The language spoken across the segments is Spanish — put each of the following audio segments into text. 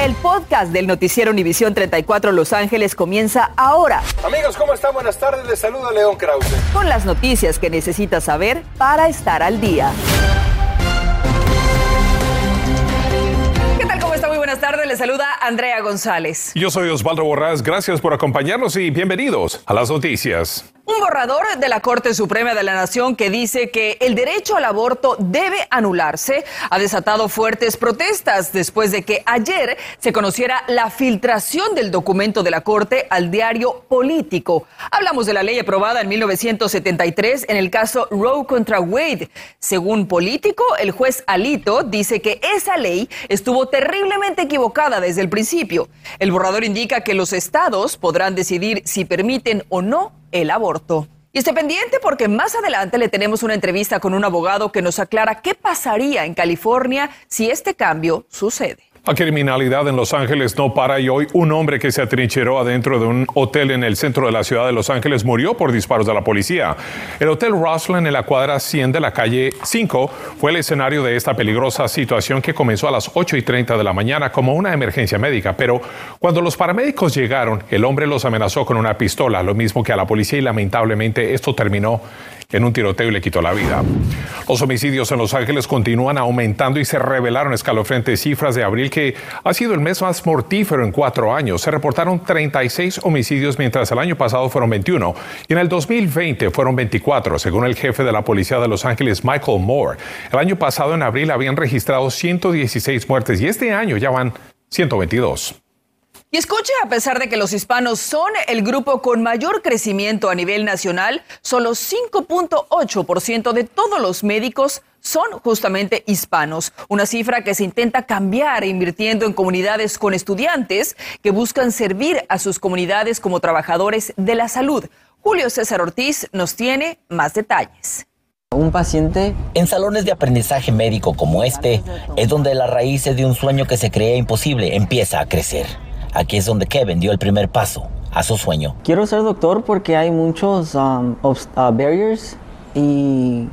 El podcast del noticiero Univisión 34 Los Ángeles comienza ahora. Amigos, ¿cómo están? Buenas tardes. Les saluda León Krause. Con las noticias que necesitas saber para estar al día. ¿Qué tal? ¿Cómo está? Muy buenas tardes. Les saluda Andrea González. Yo soy Osvaldo Borrás. Gracias por acompañarnos y bienvenidos a las noticias. Un borrador de la Corte Suprema de la Nación que dice que el derecho al aborto debe anularse ha desatado fuertes protestas después de que ayer se conociera la filtración del documento de la Corte al diario Político. Hablamos de la ley aprobada en 1973 en el caso Roe contra Wade. Según Político, el juez Alito dice que esa ley estuvo terriblemente equivocada desde el principio. El borrador indica que los estados podrán decidir si permiten o no el aborto. Y esté pendiente porque más adelante le tenemos una entrevista con un abogado que nos aclara qué pasaría en California si este cambio sucede. La criminalidad en Los Ángeles no para y hoy un hombre que se atrincheró adentro de un hotel en el centro de la ciudad de Los Ángeles murió por disparos de la policía. El Hotel Roslyn en la cuadra 100 de la calle 5 fue el escenario de esta peligrosa situación que comenzó a las 8 y 30 de la mañana como una emergencia médica. Pero cuando los paramédicos llegaron, el hombre los amenazó con una pistola, lo mismo que a la policía y lamentablemente esto terminó en un tiroteo y le quitó la vida. Los homicidios en Los Ángeles continúan aumentando y se revelaron escalofriantes cifras de abril que ha sido el mes más mortífero en cuatro años. Se reportaron 36 homicidios mientras el año pasado fueron 21 y en el 2020 fueron 24, según el jefe de la policía de Los Ángeles, Michael Moore. El año pasado en abril habían registrado 116 muertes y este año ya van 122. Y escuche, a pesar de que los hispanos son el grupo con mayor crecimiento a nivel nacional, solo 5.8% de todos los médicos son justamente hispanos, una cifra que se intenta cambiar invirtiendo en comunidades con estudiantes que buscan servir a sus comunidades como trabajadores de la salud. Julio César Ortiz nos tiene más detalles. Un paciente en salones de aprendizaje médico como este es donde las raíces de un sueño que se creía imposible empieza a crecer. Aquí es donde Kevin dio el primer paso a su sueño. Quiero ser doctor porque hay muchos um, uh, barriers y,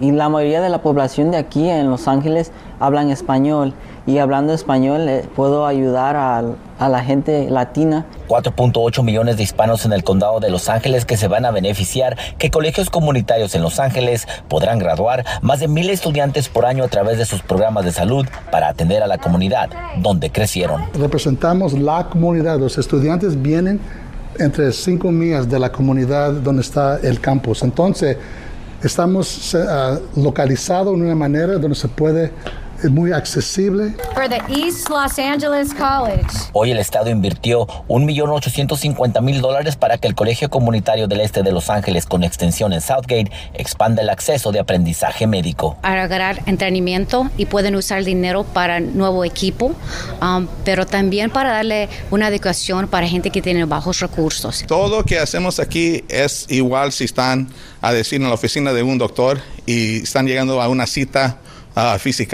y la mayoría de la población de aquí en Los Ángeles hablan español y hablando español eh, puedo ayudar a, a, la gente latina. 4.8 millones de hispanos en el condado de Los Ángeles que se van a beneficiar, que colegios comunitarios en Los Ángeles podrán graduar más de mil estudiantes por año a través de sus programas de salud para atender a la comunidad donde crecieron. Representamos la comunidad, los estudiantes vienen entre cinco millas de la comunidad donde está el campus. Entonces, estamos uh, localizados de una manera donde se puede es muy accesible. For the East Los Angeles College. Hoy el Estado invirtió 1.850.000 dólares para que el Colegio Comunitario del Este de Los Ángeles con extensión en Southgate expanda el acceso de aprendizaje médico. Para ganar entrenamiento y pueden usar dinero para nuevo equipo, um, pero también para darle una educación para gente que tiene bajos recursos. Todo lo que hacemos aquí es igual si están a decir en la oficina de un doctor y están llegando a una cita uh, física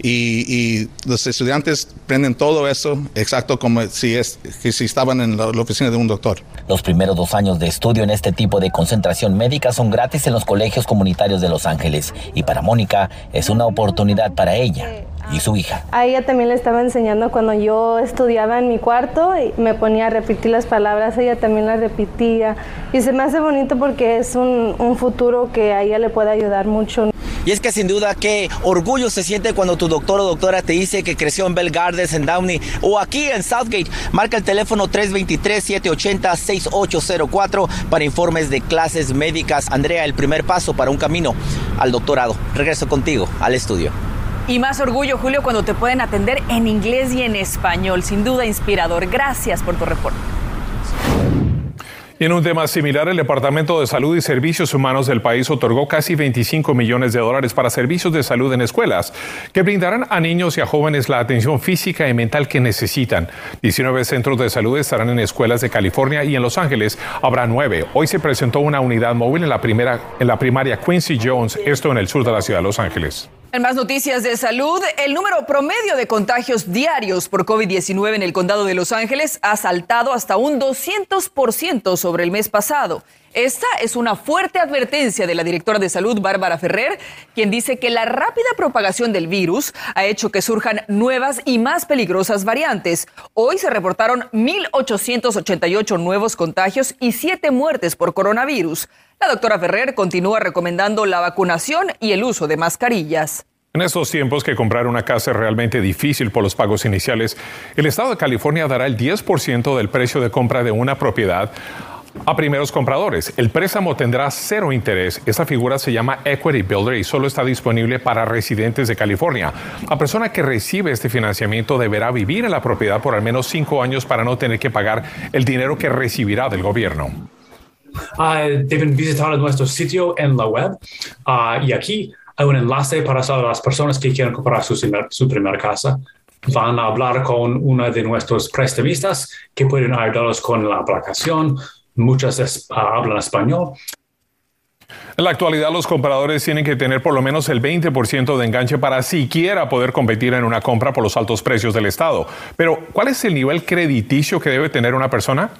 y, y, los estudiantes prenden todo eso exacto como si, es, que si estaban en la, la, oficina de un doctor. Los primeros dos años de estudio en este tipo de concentración médica son gratis en los colegios comunitarios de Los Ángeles y para Mónica es una oportunidad para ella y su hija. A ella también le estaba enseñando cuando yo estudiaba en mi cuarto y me ponía a repetir las palabras, ella también las repetía y se me hace bonito porque es un, un futuro que a ella le puede ayudar mucho. Y es que sin duda qué orgullo se siente cuando tu doctor o doctora te dice que creció en Bell Gardens, en Downey o aquí en Southgate. Marca el teléfono 323-780-6804 para informes de clases médicas. Andrea, el primer paso para un camino al doctorado. Regreso contigo al estudio. Y más orgullo, Julio, cuando te pueden atender en inglés y en español. Sin duda inspirador. Gracias por tu reporte. Y en un tema similar, el Departamento de Salud y Servicios Humanos del país otorgó casi 25 millones de dólares para servicios de salud en escuelas que brindarán a niños y a jóvenes la atención física y mental que necesitan. 19 centros de salud estarán en escuelas de California y en Los Ángeles habrá nueve. Hoy se presentó una unidad móvil en la, primera, en la primaria Quincy Jones, esto en el sur de la ciudad de Los Ángeles. En más noticias de salud, el número promedio de contagios diarios por COVID-19 en el condado de Los Ángeles ha saltado hasta un 200% sobre el mes pasado. Esta es una fuerte advertencia de la directora de salud, Bárbara Ferrer, quien dice que la rápida propagación del virus ha hecho que surjan nuevas y más peligrosas variantes. Hoy se reportaron 1.888 nuevos contagios y 7 muertes por coronavirus. La doctora Ferrer continúa recomendando la vacunación y el uso de mascarillas. En estos tiempos que comprar una casa es realmente difícil por los pagos iniciales, el Estado de California dará el 10% del precio de compra de una propiedad a primeros compradores. El préstamo tendrá cero interés. Esta figura se llama Equity Builder y solo está disponible para residentes de California. La persona que recibe este financiamiento deberá vivir en la propiedad por al menos cinco años para no tener que pagar el dinero que recibirá del gobierno. Uh, deben visitar nuestro sitio en la web uh, y aquí hay un enlace para las personas que quieren comprar su, su primera casa. Van a hablar con una de nuestros prestamistas que pueden ayudarlos con la aplicación. Muchas uh, hablan español. En la actualidad, los compradores tienen que tener por lo menos el 20% de enganche para siquiera poder competir en una compra por los altos precios del Estado. Pero, ¿cuál es el nivel crediticio que debe tener una persona?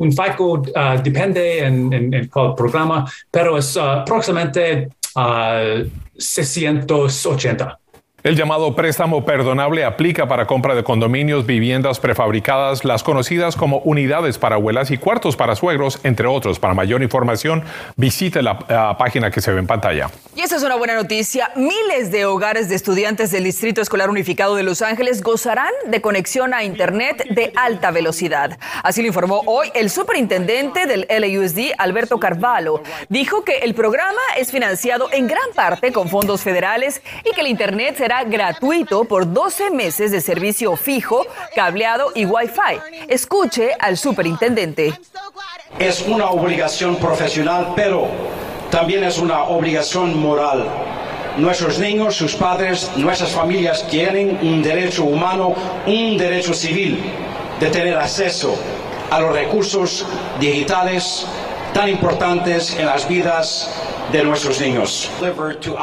un FICO uh, depende en, en, en, cuál programa, pero es uh, aproximadamente uh, 680. El llamado préstamo perdonable aplica para compra de condominios, viviendas prefabricadas, las conocidas como unidades para abuelas y cuartos para suegros, entre otros. Para mayor información, visite la, página que se ve en pantalla. Y esta es una buena noticia. Miles de hogares de estudiantes del Distrito Escolar Unificado de Los Ángeles gozarán de conexión a Internet de alta velocidad. Así lo informó hoy el superintendente del LAUSD, Alberto Carvalho. Dijo que el programa es financiado en gran parte con fondos federales y que el Internet será gratuito por 12 meses de servicio fijo, cableado y Wi-Fi. Escuche al superintendente. Es una obligación profesional, pero también es una obligación moral. Nuestros niños, sus padres, nuestras familias tienen un derecho humano, un derecho civil de tener acceso a los recursos digitales tan importantes en las vidas de nuestros niños.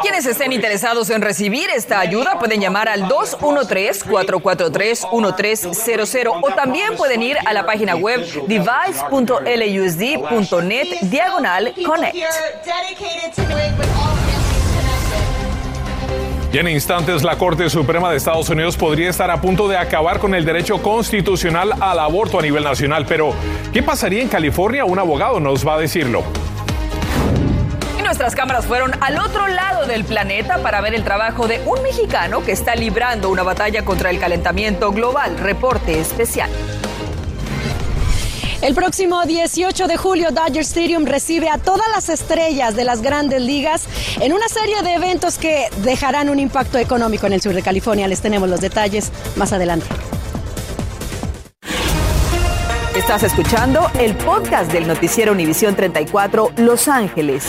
Quienes estén interesados en recibir esta ayuda pueden llamar al 213-443-1300 o también pueden ir a la página web device.lusd.net diagonal connect. Y en instantes, la Corte Suprema de Estados Unidos podría estar a punto de acabar con el derecho constitucional al aborto a nivel nacional. Pero, ¿qué pasaría en California? Un abogado nos va a decirlo nuestras cámaras fueron al otro lado del planeta para ver el trabajo de un mexicano que está librando una batalla contra el calentamiento global. Reporte especial. El próximo 18 de julio, Dodger Stadium recibe a todas las estrellas de las grandes ligas en una serie de eventos que dejarán un impacto económico en el sur de California. Les tenemos los detalles más adelante. Estás escuchando el podcast del noticiero Univisión 34 Los Ángeles.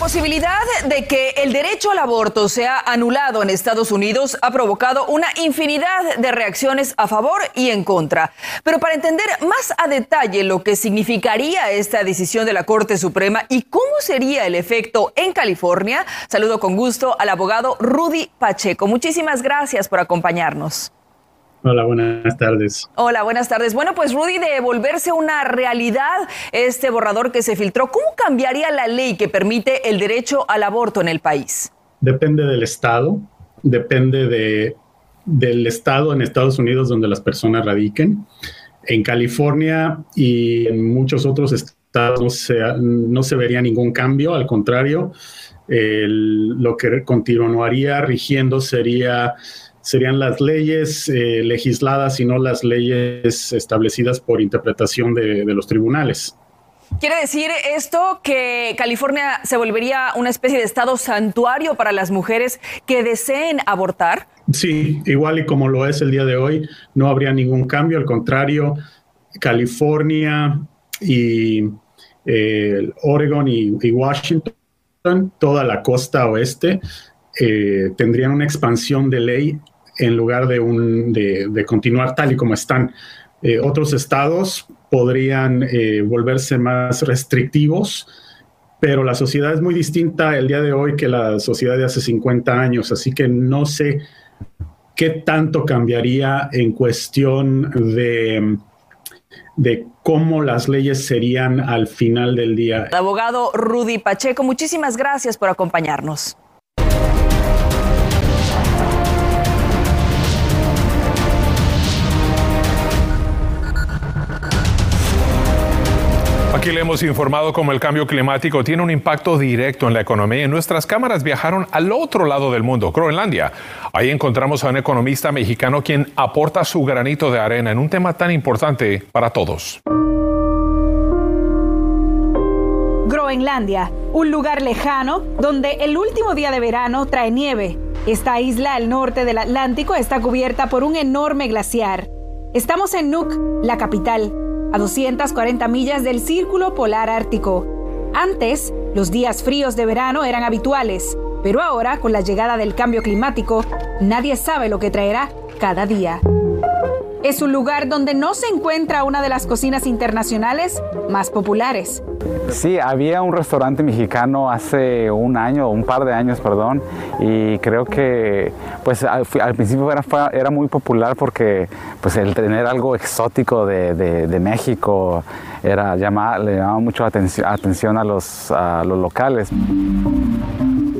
Posibilidad de que el derecho al aborto sea anulado en Estados Unidos ha provocado una infinidad de reacciones a favor y en contra. Pero para entender más a detalle lo que significaría esta decisión de la Corte Suprema y cómo sería el efecto en California, saludo con gusto al abogado Rudy Pacheco. Muchísimas gracias por acompañarnos. Hola, buenas tardes. Hola, buenas tardes. Bueno, pues Rudy, de volverse una realidad este borrador que se filtró, ¿cómo cambiaría la ley que permite el derecho al aborto en el país? Depende del estado, depende de, del estado en Estados Unidos donde las personas radiquen. En California y en muchos otros estados no se, no se vería ningún cambio, al contrario, el, lo que continuaría rigiendo sería serían las leyes eh, legisladas y no las leyes establecidas por interpretación de, de, los tribunales. ¿Quiere decir esto que California se volvería una especie de estado santuario para las mujeres que deseen abortar? Sí, igual y como lo es el día de hoy, no habría ningún cambio, al contrario, California y eh, Oregon y, y Washington, toda la costa oeste, eh, tendrían una expansión de ley en lugar de, un, de, continuar tal y como están. Eh, otros estados podrían eh, volverse más restrictivos pero la sociedad es muy distinta el día de hoy que la sociedad de hace 50 años, así que no sé qué tanto cambiaría en cuestión de, de cómo las leyes serían al final del día. abogado Rudy Pacheco, muchísimas gracias por acompañarnos. Aquí le hemos informado cómo el cambio climático tiene un impacto directo en la economía y nuestras cámaras viajaron al otro lado del mundo, Groenlandia. Ahí encontramos a un economista mexicano quien aporta su granito de arena en un tema tan importante para todos. Groenlandia, un lugar lejano donde el último día de verano trae nieve. Esta isla al norte del Atlántico está cubierta por un enorme glaciar. Estamos en Nuuk, la capital, a 240 millas del Círculo Polar Ártico. Antes, los días fríos de verano eran habituales, pero ahora, con la llegada del cambio climático, nadie sabe lo que traerá cada día. Es un lugar donde no se encuentra una de las cocinas internacionales más populares. Sí, había un restaurante mexicano hace un año, un par de años, perdón, y creo que pues al, principio era, era, muy popular porque pues el tener algo exótico de, de, México era le llamaba mucho atención, atención a, los, a los locales.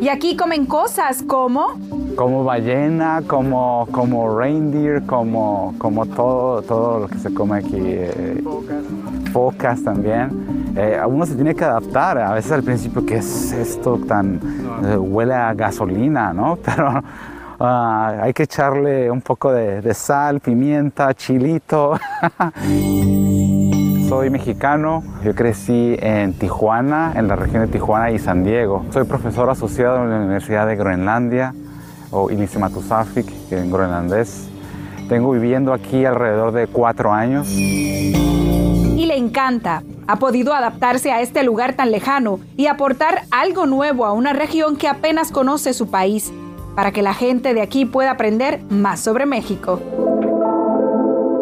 Y aquí comen cosas como... Como ballena, como, como reindeer, como, como todo, todo lo que se come aquí. Eh, focas también. Eh, uno se tiene que adaptar. A veces al principio, ¿qué es esto tan... Eh, huele a gasolina, ¿no? Pero... Ah, hay que echarle un poco de, de sal, pimienta, chilito. Soy mexicano, yo crecí en Tijuana, en la región de Tijuana y San Diego. Soy profesor asociado en la Universidad de Groenlandia, o Ilisimatusafik, en groenlandés. Tengo viviendo aquí alrededor de cuatro años. Y le encanta. Ha podido adaptarse a este lugar tan lejano y aportar algo nuevo a una región que apenas conoce su país, para que la gente de aquí pueda aprender más sobre México.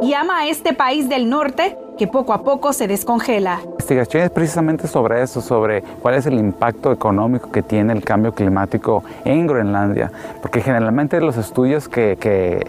Y ama a este país del norte que poco a poco se descongela. La investigación es precisamente sobre eso, sobre cuál es el impacto económico que tiene el cambio climático en Groenlandia, porque generalmente los estudios que,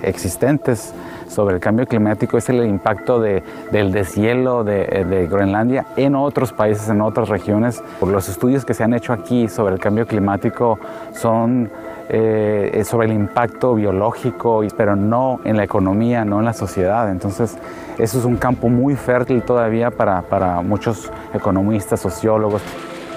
existentes sobre el cambio climático es el impacto de, del deshielo de, de, Groenlandia en otros países, en otras regiones. Los estudios que se han hecho aquí sobre el cambio climático son eh, sobre el impacto biológico, pero no en la economía, no en la sociedad. Entonces, eso es un campo muy fértil todavía para, para muchos economistas, sociólogos.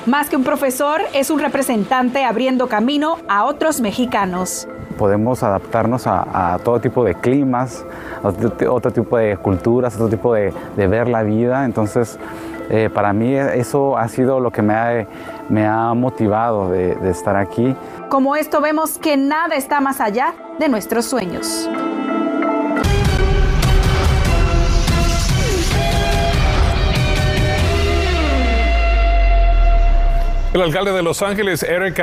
Más que un profesor, es un representante abriendo camino a otros mexicanos. Podemos adaptarnos a, todo tipo de climas, a otro, tipo de culturas, otro tipo de, de ver la vida. Entonces, eh, para mí eso ha sido lo que me ha, me ha motivado de, de estar aquí. Como esto vemos que nada está más allá de nuestros sueños. El alcalde de Los Ángeles, Eric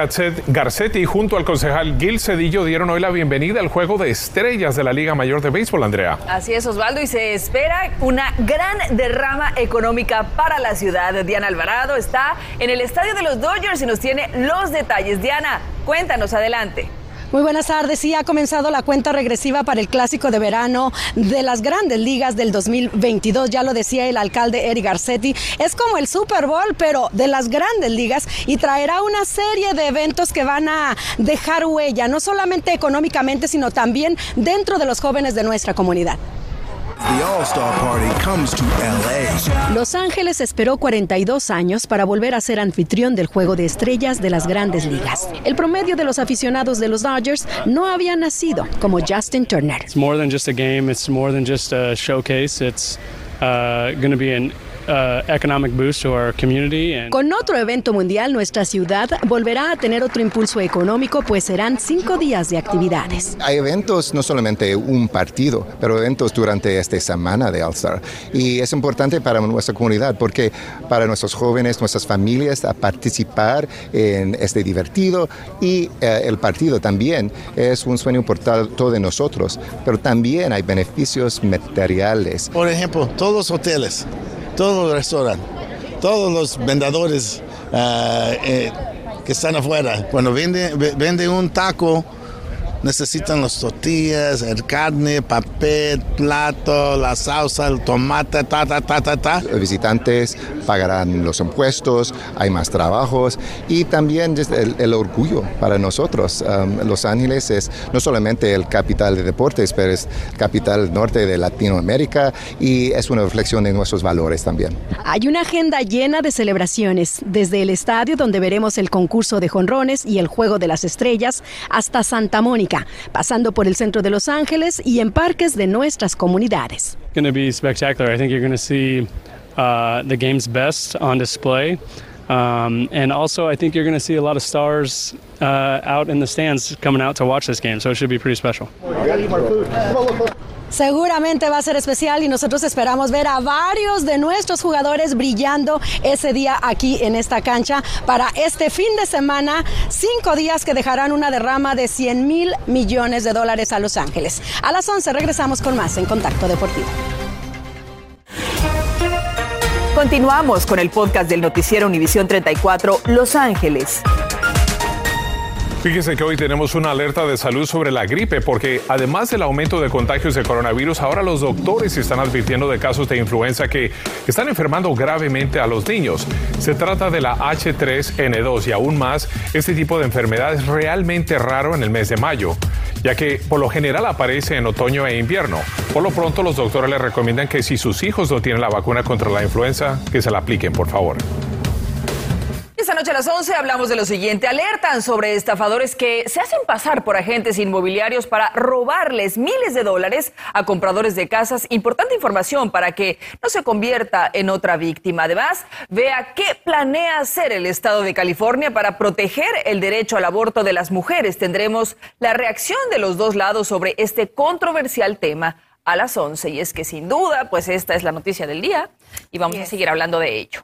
Garcetti, junto al concejal Gil Cedillo, dieron hoy la bienvenida al juego de estrellas de la Liga Mayor de Béisbol, Andrea. Así es, Osvaldo, y se espera una gran derrama económica para la ciudad. Diana Alvarado está en el estadio de los Dodgers y nos tiene los detalles. Diana, cuéntanos, adelante. Muy buenas tardes. Sí, ha comenzado la cuenta regresiva para el clásico de verano de las grandes ligas del 2022. Ya lo decía el alcalde Eric Garcetti. Es como el Super Bowl, pero de las grandes ligas y traerá una serie de eventos que van a dejar huella, no solamente económicamente, sino también dentro de los jóvenes de nuestra comunidad. Los Ángeles esperó 42 años para volver a ser anfitrión del juego de estrellas de las grandes ligas. El promedio de los aficionados de los Dodgers no había nacido como Justin Turner. It's more than just a game, it's more than just a showcase. It's uh, going to be an Uh, economic boost to our community. Con otro evento mundial, nuestra ciudad volverá a tener otro impulso económico, pues serán cinco días de actividades. Hay eventos, no solamente un partido, pero eventos durante esta semana de All-Star. Y es importante para nuestra comunidad porque para nuestros jóvenes, nuestras familias, a participar en este divertido y eh, el partido también es un sueño por todos nosotros, pero también hay beneficios materiales. Por ejemplo, todos los hoteles todos los restaurantes, todos los vendedores ah, eh, que están afuera. Cuando vende, vende un taco, necesitan las tortillas, el carne, papel, plato, la salsa, el tomate, ta, ta, ta, ta, ta. Los visitantes pagarán los impuestos, hay más trabajos y también el, el orgullo para nosotros. Um, los Ángeles es no solamente el capital de deportes, pero es capital norte de Latinoamérica y es una reflexión de nuestros valores también. Hay una agenda llena de celebraciones, desde el estadio donde veremos el concurso de jonrones y el juego de las estrellas hasta Santa Mónica pasando por el centro de Los Ángeles y en parques de nuestras comunidades. Uh, the game's best on display. Um, and also, I think you're going to see a lot of stars uh, out in the stands coming out to watch this game, so it should be pretty special. Seguramente va a ser especial y nosotros esperamos ver a varios de nuestros jugadores brillando ese día aquí en esta cancha para este fin de semana, cinco días que dejarán una derrama de 100 mil millones de dólares a Los Ángeles. A las 11 regresamos con más en Contacto Deportivo. Continuamos con el podcast del noticiero Univisión 34 Los Ángeles. Fíjense que hoy tenemos una alerta de salud sobre la gripe porque además del aumento de contagios de coronavirus, ahora los doctores están advirtiendo de casos de influenza que están enfermando gravemente a los niños. Se trata de la H3N2 y aún más, este tipo de enfermedad es realmente raro en el mes de mayo, ya que por lo general aparece en otoño e invierno. Por lo pronto los doctores les recomiendan que si sus hijos no tienen la vacuna contra la influenza, que se la apliquen, por favor. Esta noche a las 11 hablamos de lo siguiente. Alertan sobre estafadores que se hacen pasar por agentes inmobiliarios para robarles miles de dólares a compradores de casas. Importante información para que no se convierta en otra víctima. Además, vea qué planea hacer el Estado de California para proteger el derecho al aborto de las mujeres. Tendremos la reacción de los dos lados sobre este controversial tema a las 11. Y es que sin duda, pues esta es la noticia del día y vamos a seguir hablando de ello.